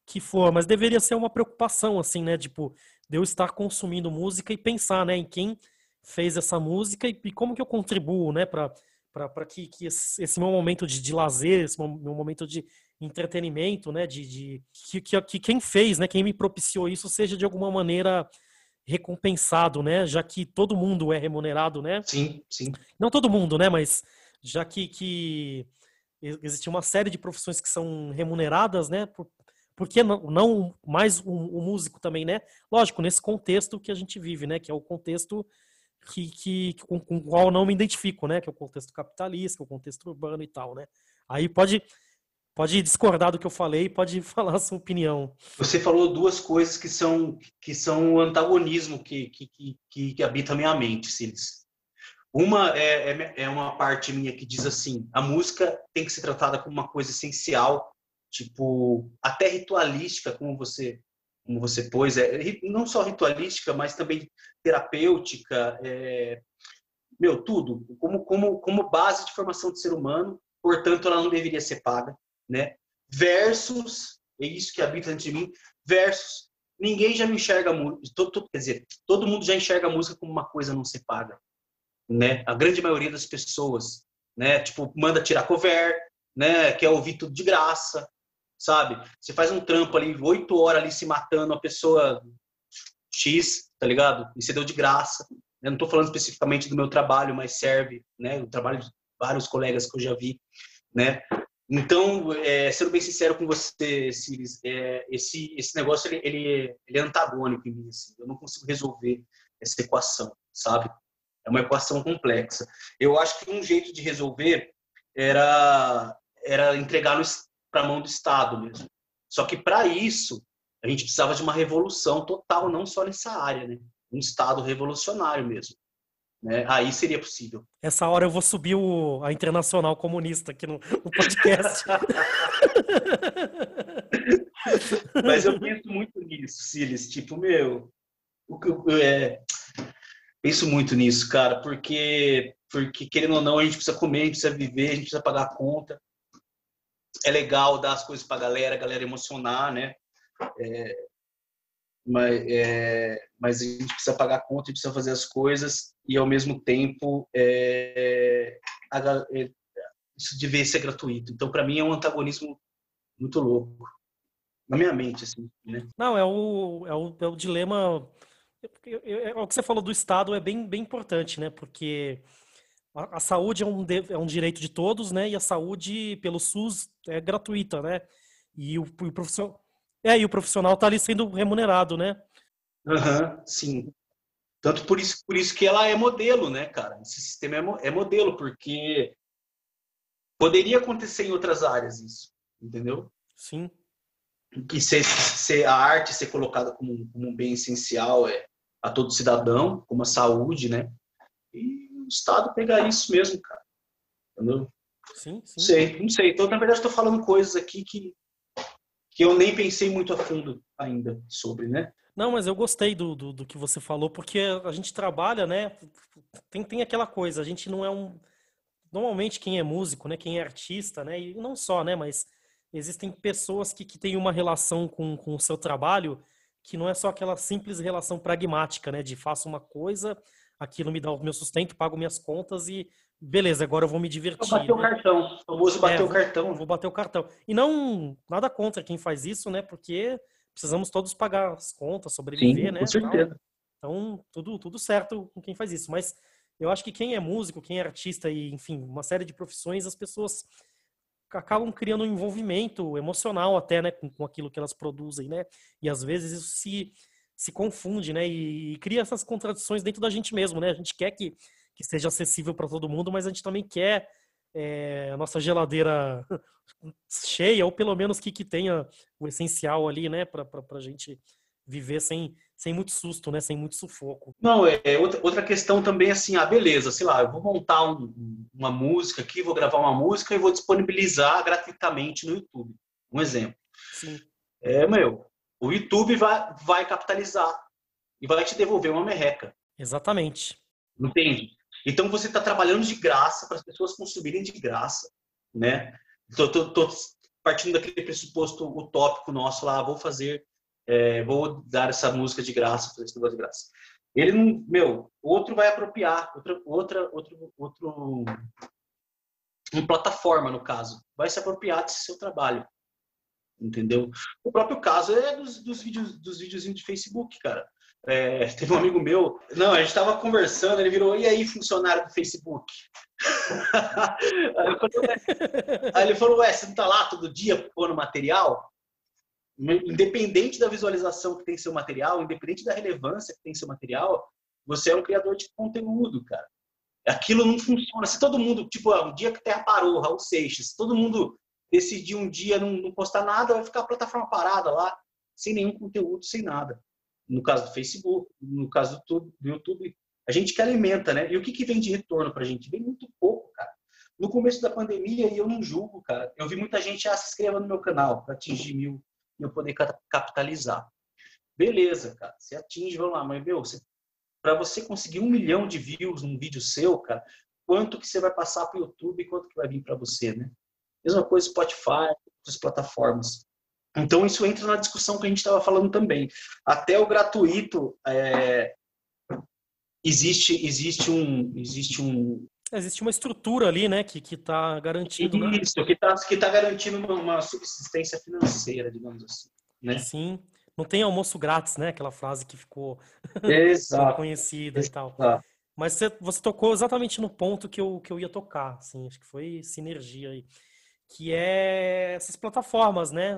A: que for, mas deveria ser uma preocupação, assim, né? Tipo, de eu estar consumindo música e pensar, né, em quem fez essa música e, e como que eu contribuo, né, para para que, que esse, esse, meu momento de, de lazer, esse meu momento de entretenimento, né, de, de que, que, que, quem fez, né, quem me propiciou isso seja de alguma maneira recompensado, né? Já que todo mundo é remunerado, né?
B: Sim, sim.
A: Não todo mundo, né? Mas já que, que existe uma série de profissões que são remuneradas, né? Por, por que não, não mais o, músico também, né? Lógico, nesse contexto que a gente vive, né? Que é o contexto que, que com, com o qual eu não me identifico, né? Que é o contexto capitalista, que é o contexto urbano e tal, né? Aí pode Pode discordar do que eu falei, pode falar a sua opinião.
B: Você falou duas coisas que são que são o antagonismo que, que, que, que habita a minha mente, Silas. Uma é, é, é, uma parte minha que diz assim: a música tem que ser tratada como uma coisa essencial, tipo até ritualística, como você como você pôs, é, não só ritualística, mas também terapêutica, é, meu tudo, como como como base de formação de ser humano. Portanto, ela não deveria ser paga né? Versus, é isso que habita dentro de mim, versus ninguém já me enxerga música, quer dizer, todo mundo já enxerga a música como uma coisa não se paga, né? A grande maioria das pessoas, né? Tipo, manda tirar cover, né? Quer ouvir tudo de graça, sabe? Você faz um trampo ali, oito horas ali se matando, a pessoa X, tá ligado? E você deu de graça. Eu não estou falando especificamente do meu trabalho, mas serve, né? O trabalho de vários colegas que eu já vi, né? Então, é, sendo bem sincero com você, Ciris, é, esse, esse negócio ele, ele, ele, é antagônico em mim. Assim. Eu não consigo resolver essa equação, sabe? É uma equação complexa. Eu acho que um jeito de resolver era, era entregar para a mão do Estado mesmo. Só que para isso, A gente precisava de uma revolução total, não só nessa área, né? Um Estado revolucionário mesmo. Né? Aí seria possível.
A: Essa hora eu vou subir o, a Internacional Comunista aqui no, no podcast.
B: Mas eu penso muito nisso, Silas. Tipo, meu, o que é, penso muito nisso, cara, porque, porque querendo ou não, a gente precisa comer, a gente precisa viver, a gente precisa pagar a conta. É legal dar as coisas pra galera, a galera emocionar, né? É, mas, é, mas a gente precisa pagar a conta, gente precisa fazer as coisas e ao mesmo tempo é, a, é, isso devia ser gratuito. Então, para mim, é um antagonismo muito louco na minha mente, assim, né?
A: Não, é o, é o, é o dilema. É, o que você falou do Estado é bem, bem importante, né? Porque a, a saúde é um, é um direito de todos, né? E a saúde pelo SUS é gratuita, né? E o, o profissional é, e o profissional está ali sendo remunerado, né?
B: Uhum, sim. Tanto por isso, por isso que ela é modelo, né, cara? Esse sistema é, é modelo, porque poderia acontecer em outras áreas isso, entendeu?
A: Sim.
B: Que ser, ser a arte ser colocada como, como um bem essencial é a todo cidadão, como a saúde, né? E o Estado pegar isso mesmo, cara. Entendeu?
A: Sim, sim.
B: Não sei, não sei. Então, na verdade, estou falando coisas aqui que que eu nem pensei muito a fundo ainda sobre, né?
A: Não, mas eu gostei do, do, do, que você falou, porque a gente trabalha, né? Tem, tem aquela coisa, a gente não é um. Normalmente, quem é músico, né? Quem é artista, né? E não só, né? Mas existem pessoas que, que têm uma relação com, com o seu trabalho que não é só aquela simples relação pragmática, né? De faço uma coisa, aquilo me dá o meu sustento, pago minhas contas e beleza, agora eu vou me divertir. Vou
B: bater né? o cartão, o famoso bater é, o cartão.
A: Vou bater o cartão. E não, nada contra quem faz isso, né? Porque precisamos todos pagar as contas, sobreviver,
B: Sim,
A: né?
B: Com certeza.
A: Então, tudo, tudo certo com quem faz isso. Mas eu acho que quem é músico, quem é artista e, enfim, uma série de profissões, as pessoas acabam criando um envolvimento emocional até, né, com, com aquilo que elas produzem, né? E às vezes isso se, se confunde, né? E, e cria essas contradições dentro da gente mesmo, né? A gente quer que que seja acessível para todo mundo, mas a gente também quer é, a nossa geladeira cheia, ou pelo menos que, que tenha o essencial ali, né, para a gente viver sem, sem muito susto, né, sem muito sufoco.
B: Não, é, é outra, outra questão também assim, ah, beleza, sei lá, eu vou montar um, uma música aqui, vou gravar uma música e vou disponibilizar gratuitamente no YouTube. Um exemplo.
A: Sim.
B: É, meu, o YouTube vai, vai capitalizar e vai te devolver uma merreca.
A: Exatamente.
B: Entende? Então você está trabalhando de graça para as pessoas consumirem de graça, né? Estou partindo daquele pressuposto utópico nosso lá, vou fazer, é, vou dar essa música de graça, fazer esse negócio de graça. Ele não, meu, outro vai apropriar, outra, outra, outro, outro, uma plataforma no caso, vai se apropriar desse seu trabalho, entendeu? O próprio caso é dos, dos vídeos, dos videozinhos de Facebook, cara. É, teve um amigo meu, não, a gente estava conversando, ele virou, e aí, funcionário do Facebook? aí, falei, aí, ele falou, ué, você não tá lá todo dia pondo material? Independente da visualização que tem seu material, independente da relevância que tem seu material, você é um criador de conteúdo, cara. Aquilo não funciona. Se todo mundo, tipo, um dia que a Terra parou, Raul Seixas, se todo mundo decidir um dia não, não postar nada, vai ficar a plataforma parada lá, sem nenhum conteúdo, sem nada no caso do Facebook, no caso do YouTube, a gente que alimenta, né? E o que, que vem de retorno para a gente? Vem muito pouco, cara. No começo da pandemia, e eu não julgo, cara, eu vi muita gente, ah, se inscreva no meu canal para atingir mil e eu poder capitalizar. Beleza, cara, você atinge, vamos lá, mas, meu, para você conseguir um milhão de views num vídeo seu, cara, quanto que você vai passar para o YouTube e quanto que vai vir para você, né? Mesma coisa Spotify, outras plataformas. Então, isso entra na discussão que a gente estava falando também. Até o gratuito, é, existe, existe um... Existe um
A: Existe uma estrutura ali, né, que está garantindo.
B: Né? Isso, né? que está que tá garantindo uma, uma, subsistência financeira, digamos assim. Né?
A: Sim. Não tem almoço grátis, né? Aquela frase que ficou conhecida e tal. Mas você, você, tocou exatamente no ponto que eu, que eu ia tocar, assim, acho que foi sinergia aí. Que é essas plataformas, né?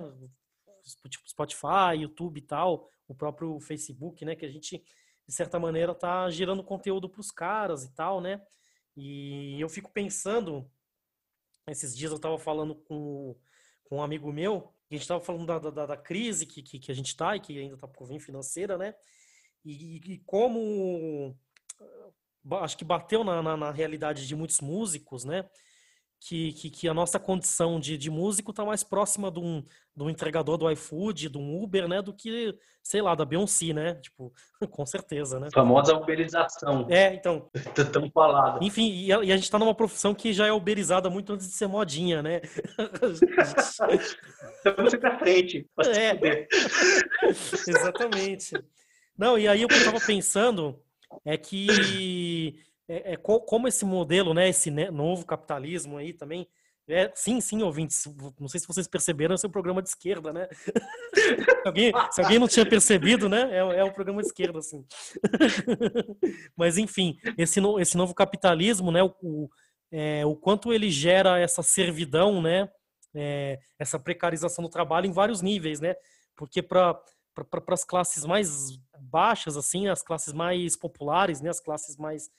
A: Tipo Spotify, YouTube e tal, o próprio Facebook, né? Que a gente, de certa maneira, tá gerando conteúdo para os caras e tal, né? E eu fico pensando, esses dias eu estava falando com, com um amigo meu, a gente estava falando da, da, da, crise que, que, que a gente está e que ainda está por vir financeira, né? E, e como acho que bateu na, na, na, realidade de muitos músicos, né? Que, que, que a nossa condição de, de músico está mais próxima de um, de um entregador do iFood, de um Uber, né? Do que, sei lá, da Beyoncé, né? Tipo, com certeza, né?
B: famosa uberização.
A: É, então.
B: Tão falado.
A: Enfim, e a, e a gente está numa profissão que já é uberizada muito antes de ser modinha, né?
B: Estamos sempre à frente.
A: É. Exatamente. Não, e aí o que eu estava pensando é que é, é, como esse modelo, né, esse novo capitalismo aí também, é, sim, sim, ouvintes, não sei se vocês perceberam, esse é um programa de esquerda, né? se, alguém, se alguém não tinha percebido, né, é, é um programa de esquerda, assim. Mas, enfim, esse, no, esse novo capitalismo, né, o, o, é, o quanto ele gera essa servidão, né, é, essa precarização do trabalho em vários níveis, né? Porque para para as classes mais baixas, assim, as classes mais populares, né, as classes mais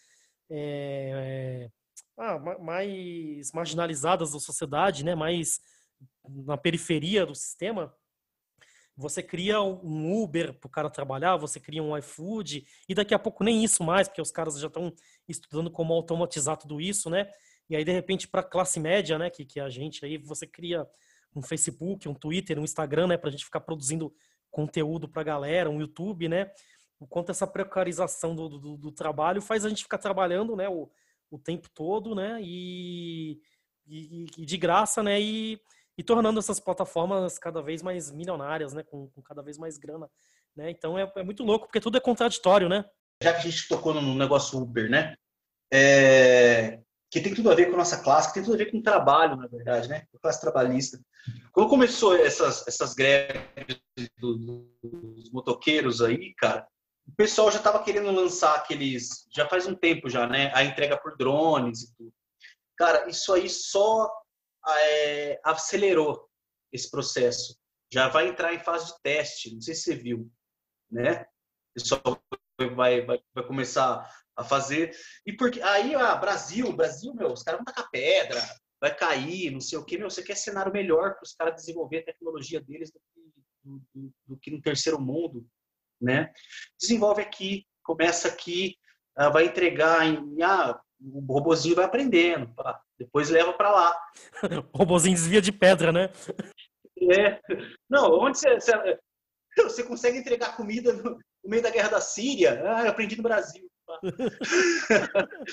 A: é, ah, mais marginalizadas da sociedade, né, mais na periferia do sistema, você cria um Uber para o cara trabalhar, você cria um iFood, e daqui a pouco nem isso mais, porque os caras já estão estudando como automatizar tudo isso, né? E aí, de repente, para a classe média, né, que, que é a gente aí, você cria um Facebook, um Twitter, um Instagram, né, para a gente ficar produzindo conteúdo para a galera, um YouTube, né? O quanto essa precarização do, do, do, trabalho faz a gente ficar trabalhando, né? O, o tempo todo, né? E, e, e de graça, né? E, e, tornando essas plataformas cada vez mais milionárias, né? Com, com cada vez mais grana, né? Então é, é, muito louco, porque tudo é contraditório, né?
B: Já que a gente tocou no negócio Uber, né? É, que tem tudo a ver com a nossa classe, que tem tudo a ver com o trabalho, na verdade, né? Com a classe trabalhista. Quando começou essas, essas greves dos motoqueiros aí, cara, o pessoal já estava querendo lançar aqueles, já faz um tempo já, né? A entrega por drones e tudo. Cara, isso aí só é, acelerou esse processo. Já vai entrar em fase de teste, não sei se você viu, né? O pessoal vai, vai, vai começar a fazer. E porque aí, ah, Brasil, Brasil, meu, os caras vão tacar pedra, vai cair, não sei o quê. Meu, você quer cenário melhor para os caras desenvolver a tecnologia deles do que, do, do, do que, no terceiro mundo, né? Desenvolve aqui, começa aqui, ah, vai entregar em. Ah, o robozinho vai aprendendo, pá, depois leva para lá.
A: o robozinho desvia de pedra, né?
B: É. Não, onde você, você, você consegue entregar comida no, no meio da guerra da Síria? Ah, eu aprendi no Brasil.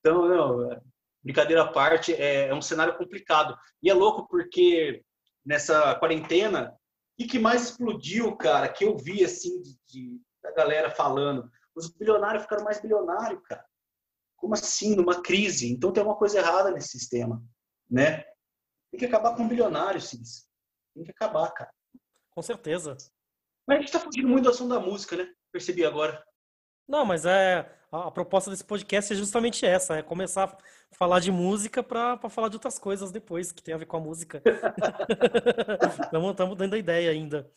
B: então, não, brincadeira à parte, é, é, um cenário complicado. E é louco porque nessa quarentena, o que mais explodiu, cara, que eu vi, assim, de, de, da galera falando, os bilionários ficaram mais bilionários, cara. Como assim? Numa crise. Então tem uma coisa errada nesse sistema, né? Tem que acabar com o bilionário, Cis. Tem que acabar, cara.
A: Com certeza.
B: Mas a gente tá fugindo muito do assunto da música, né? Percebi agora.
A: Não, mas é a, proposta desse podcast é justamente essa, é começar a falar de música para falar de outras coisas depois que tem a ver com a música. Estamos dando a ideia ainda.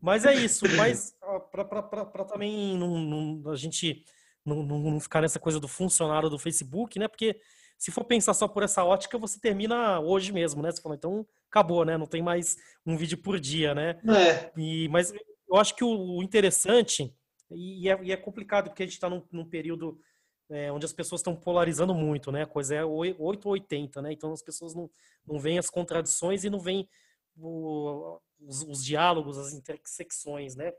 A: Mas é isso, mas para também não, não, a gente não, não, ficar nessa coisa do funcionário do Facebook, né? Porque se for pensar só por essa ótica, você termina hoje mesmo, né? Você falou, então acabou, né? Não tem mais um vídeo por dia, né?
B: É.
A: E, mas eu acho que o, o interessante e é, e é complicado porque a gente está num, num, período é, onde as pessoas estão polarizando muito, né? A coisa é 8 ou 80, né? Então as pessoas não, não veem as contradições e não veem o, os, os, diálogos, as intersecções, né?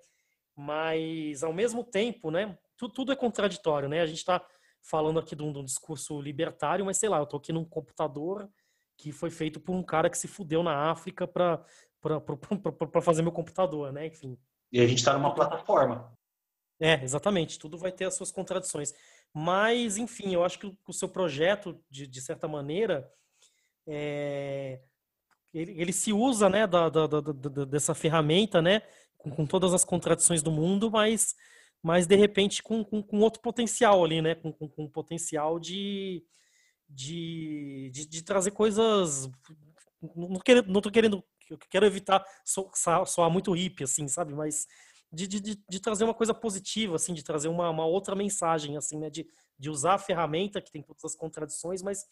A: Mas ao mesmo tempo, né? Tudo, tudo é contraditório, né? A gente está falando aqui de um, de um, discurso libertário, mas sei lá, eu estou aqui num computador que foi feito por um cara que se fudeu na África para fazer meu computador, né? Enfim.
B: E a gente está numa plataforma.
A: É, exatamente. Tudo vai ter as suas contradições. Mas, enfim, eu acho que o seu projeto, de, de certa maneira, é, ele, ele, se usa né, da, da, da, dessa ferramenta, né, com, com, todas as contradições do mundo, mas, mas de repente com, com, com outro potencial ali, né, com, com, com potencial de, de, de, de, trazer coisas. Não, quero, não tô querendo. Eu quero evitar soar, soar muito hippie, assim, sabe? Mas de, de, de, trazer uma coisa positiva, assim, de trazer uma, uma outra mensagem, assim, né? De, de usar a ferramenta que tem todas as contradições, mas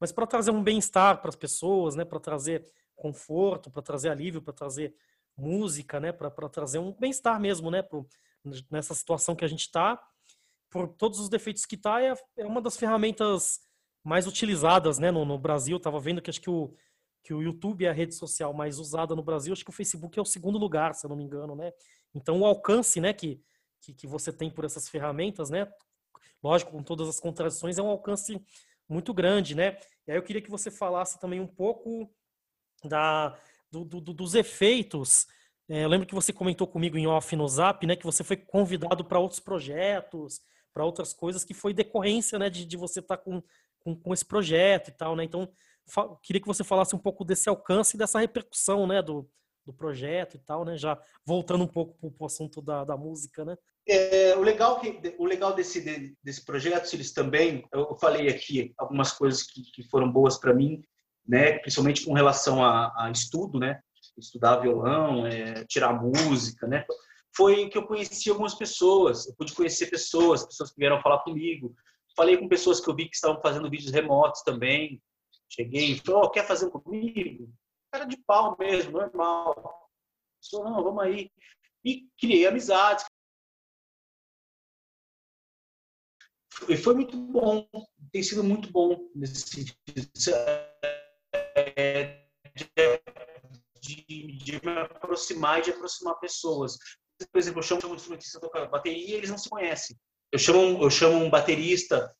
A: mas para trazer um bem-estar para as pessoas, né? Para trazer conforto, para trazer alívio, para trazer música, né? Para trazer um bem-estar mesmo, né? Pro, nessa situação que a gente está, por todos os defeitos que está, é, é uma das ferramentas mais utilizadas, né? No, no Brasil, estava vendo que acho que o que o YouTube é a rede social mais usada no Brasil, acho que o Facebook é o segundo lugar, se eu não me engano, né? Então o alcance, né, que, que, que você tem por essas ferramentas, né? Lógico, com todas as contradições, é um alcance muito grande, né? E aí eu queria que você falasse também um pouco da, do, do, dos efeitos. É, eu lembro que você comentou comigo em off no Zap, né, que você foi convidado para outros projetos, para outras coisas, que foi decorrência, né, de, de você estar tá com, com, com, esse projeto e tal, né? Então, queria que você falasse um pouco desse alcance e dessa repercussão, né, do, do projeto e tal, né? Já voltando um pouco para o assunto da, da música, né?
B: É, o legal que o legal desse desse projeto, eles também, eu falei aqui algumas coisas que, que foram boas para mim, né? Principalmente com relação a, a estudo, né? Estudar violão, é, tirar música, né? Foi que eu conheci algumas pessoas, eu pude conhecer pessoas, pessoas que vieram falar comigo. Falei com pessoas que eu vi que estavam fazendo vídeos remotos também, Cheguei e falou, oh, quer fazer comigo? Cara de pau mesmo, normal. Não, vamos aí. E criei amizades. E foi muito bom, tem sido muito bom nesse sentido. De, de, me aproximar e de aproximar pessoas. Por exemplo, eu chamo um instrumentista tocar bateria e eles não se conhecem. Eu chamo, eu chamo um baterista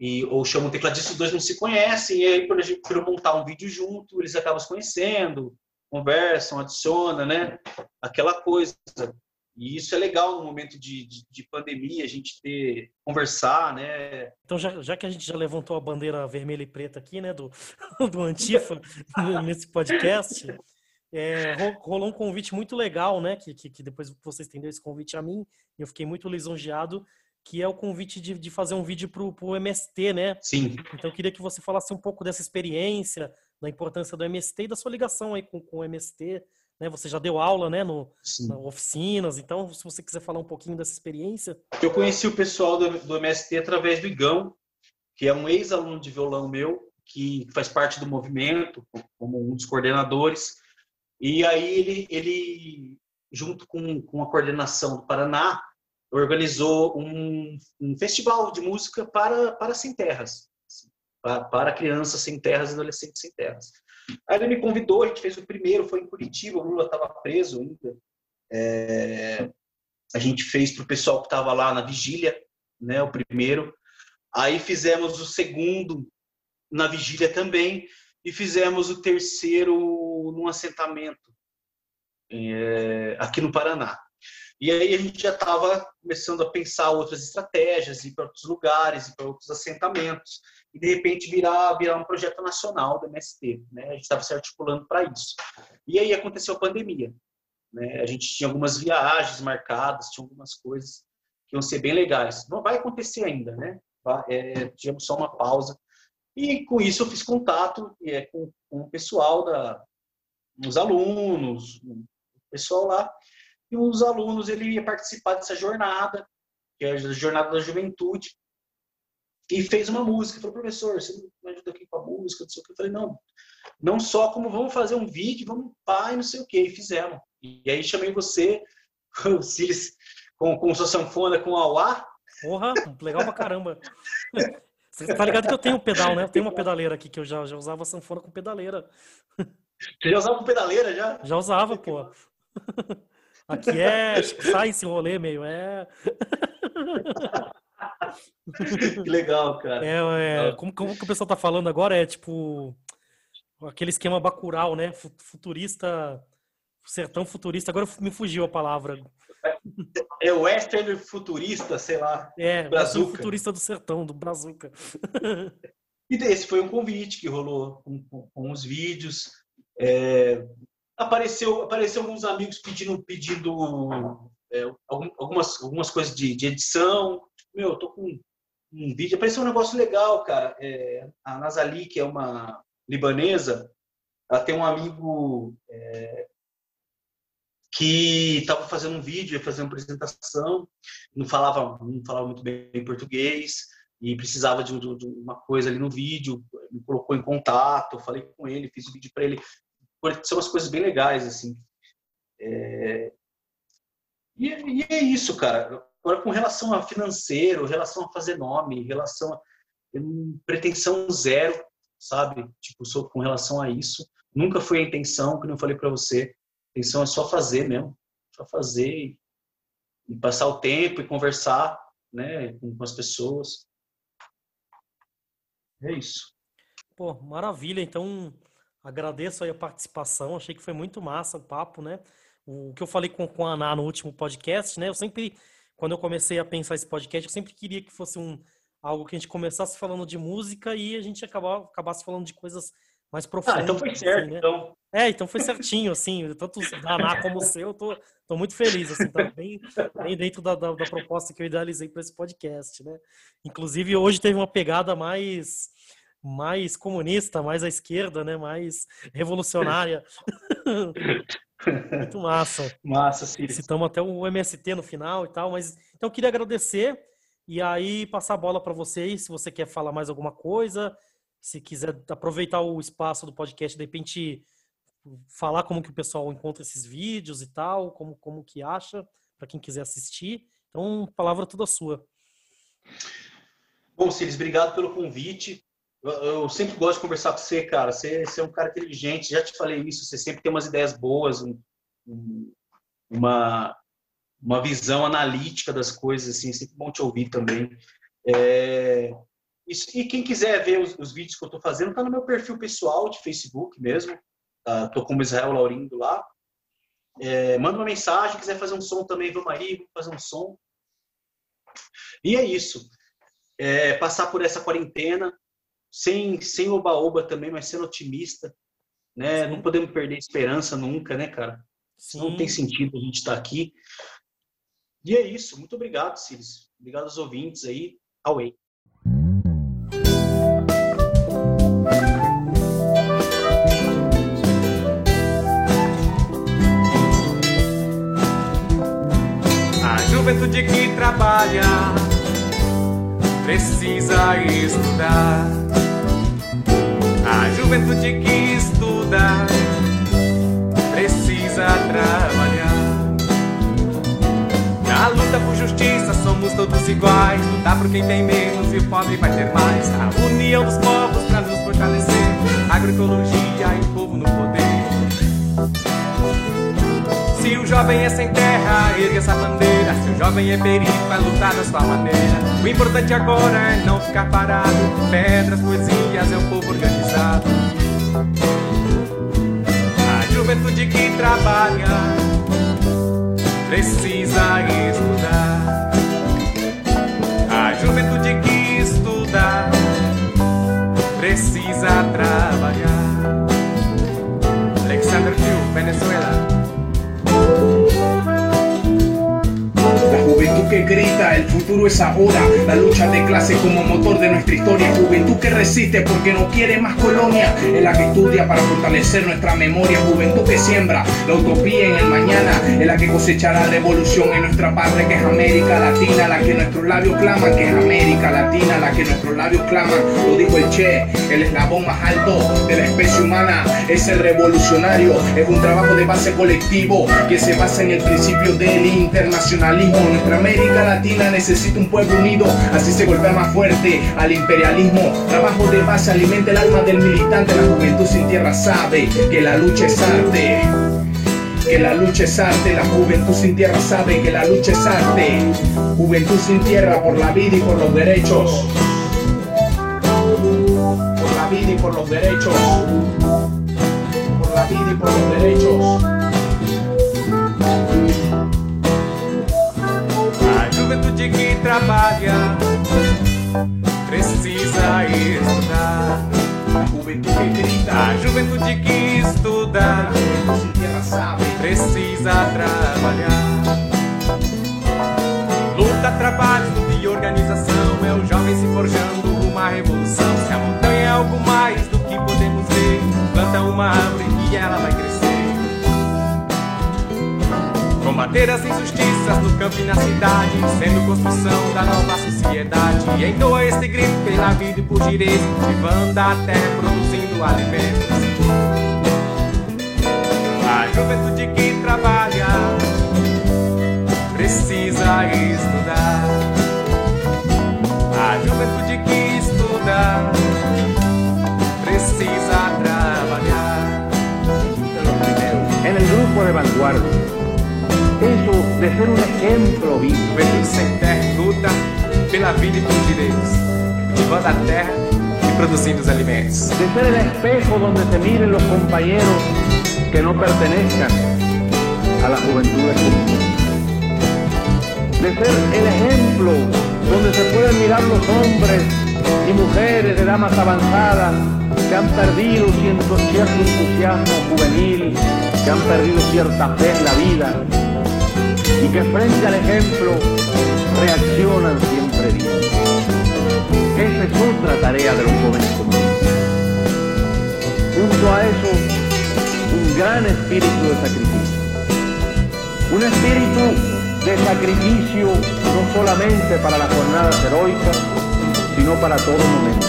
B: e, ou chama um tecladista, os dois não se conhecem, e aí, por exemplo, para montar um vídeo junto, eles acabam se conhecendo, conversam, adicionam, né? Aquela coisa. E isso é legal no momento de, de, de, pandemia, a gente ter, conversar, né?
A: Então, já, já que a gente já levantou a bandeira vermelha e preta aqui, né, do, do Antifa, nesse podcast, é, rolou um convite muito legal, né, que, que, que depois você estendeu esse convite a mim, e eu fiquei muito lisonjeado, que é o convite de, de fazer um vídeo para o MST, né?
B: Sim.
A: Então eu queria que você falasse um pouco dessa experiência, da importância do MST e da sua ligação aí com, com o MST. Né? Você já deu aula, né, no, na oficinas, então se você quiser falar um pouquinho dessa experiência.
B: Eu conheci o pessoal do, do MST através do Igão, que é um ex-aluno de violão meu, que faz parte do movimento, como um dos coordenadores. E aí ele, ele junto com, com a coordenação do Paraná, organizou um, um festival de música para, para sem terras, para, para crianças sem terras e adolescentes sem terras. Aí ele me convidou, a gente fez o primeiro, foi em Curitiba, o Lula estava preso ainda. É, a gente fez para o pessoal que estava lá na vigília, né, o primeiro. Aí fizemos o segundo na vigília também e fizemos o terceiro num assentamento é, aqui no Paraná. E aí a gente já estava começando a pensar outras estratégias, ir para outros lugares, ir para outros assentamentos, e de repente virar, virar um projeto nacional do MST. Né? A gente estava se articulando para isso. E aí aconteceu a pandemia. Né? A gente tinha algumas viagens marcadas, tinha algumas coisas que iam ser bem legais. Não vai acontecer ainda, né? É, tivemos só uma pausa. E com isso eu fiz contato é, com, com o pessoal, da, os alunos, o pessoal lá, e os alunos ele ia participar dessa jornada, que é a jornada da juventude, e fez uma música. Falou, professor, você me ajuda aqui com a música, não sei o que. Eu falei, não, não só como vamos fazer um vídeo, vamos pá, e não sei o que, e fizemos. E aí chamei você, o Siles, com, com sua sanfona, com a Auá.
A: Porra, legal pra caramba. Você tá ligado que eu tenho um pedal, né? Eu tenho uma pedaleira aqui, que eu já, já usava sanfona com pedaleira.
B: Você já usava com pedaleira, já?
A: Já usava, pô. Aqui é. Sai esse rolê meio. É.
B: Que legal, cara.
A: É, é como, como que o pessoal tá falando agora é tipo. Aquele esquema bacural, né? Futurista. Sertão futurista. Agora me fugiu a palavra.
B: É o western futurista, sei lá.
A: É, o futurista do sertão, do Brazuca.
B: E esse foi um convite que rolou com, com, com os vídeos. É, apareceu, apareceu alguns amigos pedindo, pedindo é, algumas, algumas coisas de, de edição. Meu, eu tô com um vídeo. Apareceu um negócio legal, cara. É, a Nazali, que é uma libanesa, ela tem um amigo é, que estava fazendo um vídeo, ia fazer uma apresentação, não falava, não falava muito bem português, e precisava de, de, de, uma coisa ali no vídeo, me colocou em contato, falei com ele, fiz o vídeo para ele. São umas coisas bem legais, assim. É... E, e, é isso, cara. Agora, com relação a financeiro, relação a fazer nome, relação a pretensão zero, sabe? Tipo, com relação a isso. Nunca foi a intenção, que eu falei para você. A intenção é só fazer mesmo. Só fazer e, e passar o tempo e conversar né, com, com as pessoas. É isso.
A: Pô, maravilha. Então, agradeço aí a participação. Achei que foi muito massa o papo, né? O que eu falei com, com a Ana no último podcast, né? Eu sempre, quando eu comecei a pensar esse podcast, eu sempre queria que fosse um algo que a gente começasse falando de música e a gente acabava, acabasse falando de coisas mais profundas.
B: Ah, então foi certo, assim, né? então.
A: É, então foi certinho, assim, tanto da Ana como o seu, eu tô, tô muito feliz, assim, tá bem, bem dentro da, da, da proposta que eu idealizei para esse podcast, né? Inclusive, hoje teve uma pegada mais mais comunista, mais à esquerda, né? Mais revolucionária. Muito massa.
B: Massa, sim.
A: Citamos até o MST no final e tal, mas então eu queria agradecer e aí passar a bola para vocês, se você quer falar mais alguma coisa, se quiser aproveitar o espaço do podcast, de repente falar como que o pessoal encontra esses vídeos e tal, como como que acha, para quem quiser assistir. Então, palavra toda sua.
B: Bom, Cílis, obrigado pelo convite. Eu, sempre gosto de conversar com você, cara. Você, você, é um cara inteligente, já te falei isso. Você sempre tem umas ideias boas, um, um, uma, uma visão analítica das coisas, assim. É sempre bom te ouvir também. É, e, e, quem quiser ver os, os vídeos que eu estou fazendo, tá no meu perfil pessoal de Facebook mesmo. Tá, tô como Israel Laurindo lá. É, manda uma mensagem, quiser fazer um som também, vamos aí, vamos fazer um som. E é isso. É, passar por essa quarentena, sem sem oba-oba também, mas sendo otimista, né? Sim. Não podemos perder esperança nunca, né, cara? Sim. Não tem sentido a gente estar tá aqui. E é isso. Muito obrigado, Círis. Obrigado aos ouvintes aí. Away.
C: A juventude que trabalha precisa estudar a juventude que estuda precisa trabalhar. Na luta por justiça somos todos iguais. Lutar por quem tem menos e o pobre vai ter mais. A união dos povos para nos fortalecer. Agroecologia e povo no poder. Jovem é sem terra, ergue essa bandeira. Se o jovem é perigo, vai lutar da sua maneira. O importante agora é não ficar parado. Pedras, poesias, é o povo organizado. A juventude que trabalha precisa estudar. A juventude que estuda precisa trabalhar. Alexander Hill, Venezuela.
D: Que grita, el futuro es ahora. La lucha de clase como motor de nuestra historia. Juventud que resiste porque no quiere más colonia. Es la que estudia para fortalecer nuestra memoria. Juventud que siembra la utopía en el mañana. Es la que cosechará revolución en nuestra patria que es América Latina. La que nuestros labios claman que es América Latina. La que nuestros labios claman. Lo dijo el Che, el eslabón más alto de la especie humana. Es el revolucionario. Es un trabajo de base colectivo que se basa en el principio del internacionalismo. Nuestra América América Latina necesita un pueblo unido, así se golpea más fuerte al imperialismo. Trabajo de base alimenta el alma del militante, la juventud sin tierra sabe que la lucha es arte. Que la lucha es arte, la juventud sin tierra sabe que la lucha es arte. Juventud sin tierra por la vida y por los derechos. Por la vida y por los derechos. Por la vida y por los derechos.
C: Juventude que trabalha precisa estudar.
D: A juventude que
C: estuda precisa trabalhar. Luta, trabalho, e organização é o jovem se forjando uma revolução. Se a montanha é algo mais do que podemos ver, planta uma árvore e ela vai crescer. combater as injustiças no campo e na cidade, sendo construção da nova sociedade. E entoa este grito pela vida e por direito, vivando a terra produzindo alimentos. A juventude que trabalha precisa estudar. A juventude que estuda precisa trabalhar.
E: En el grupo de vanguardia, eso de ser un ejemplo vivo.
C: Juventude sem em luta pela vida e por direitos, cultivando a terra e produzindo os alimentos.
E: de ser el espejo donde se miren los compañeros que no pertenezcan a la juventud de. De ser el ejemplo donde se pueden mirar los hombres y mujeres de damas avanzadas que han perdido cierto, entusiasmo juvenil, que han perdido cierta fe en la vida que frente al ejemplo reaccionan siempre bien. Esa es otra tarea de los jóvenes comunistas. Junto a eso, un gran espíritu de sacrificio. Un espíritu de sacrificio no solamente para las jornadas heroicas, sino para todo momento.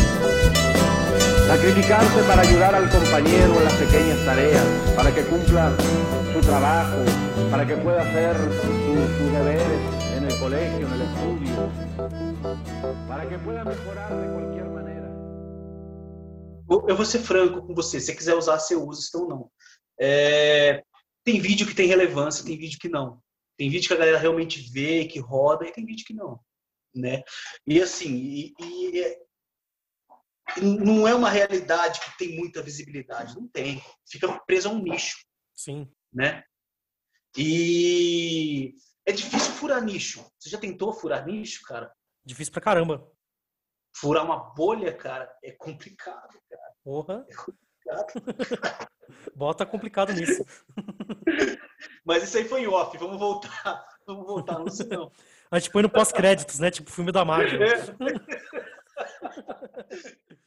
E: Sacrificarse para ayudar al compañero en las pequeñas tareas, para que cumpla su trabajo, para que pueda hacer su- sus deberes en el colegio, en el estudio, para que pueda mejorar de cualquier manera.
B: Eu vou ser franco com você. Se você quiser usar, você usa, senão não. É, tem vídeo que tem relevância, tem vídeo que não. Tem vídeo que a galera realmente vê, que roda, e tem vídeo que não. Né? E assim, e- e é- não é uma realidade que tem muita visibilidade. Não tem. Fica preso a um nicho.
A: Sim.
B: né? E é difícil furar nicho. Você já tentou furar nicho, cara?
A: Difícil pra caramba.
B: Furar uma bolha, cara, é complicado, cara.
A: Porra.
B: Complicado.
A: Bota complicado nisso.
B: Mas isso aí foi em off. Vamos voltar. Vamos voltar, não sei não.
A: A gente põe no pós-créditos, né? Tipo filme da Marvel.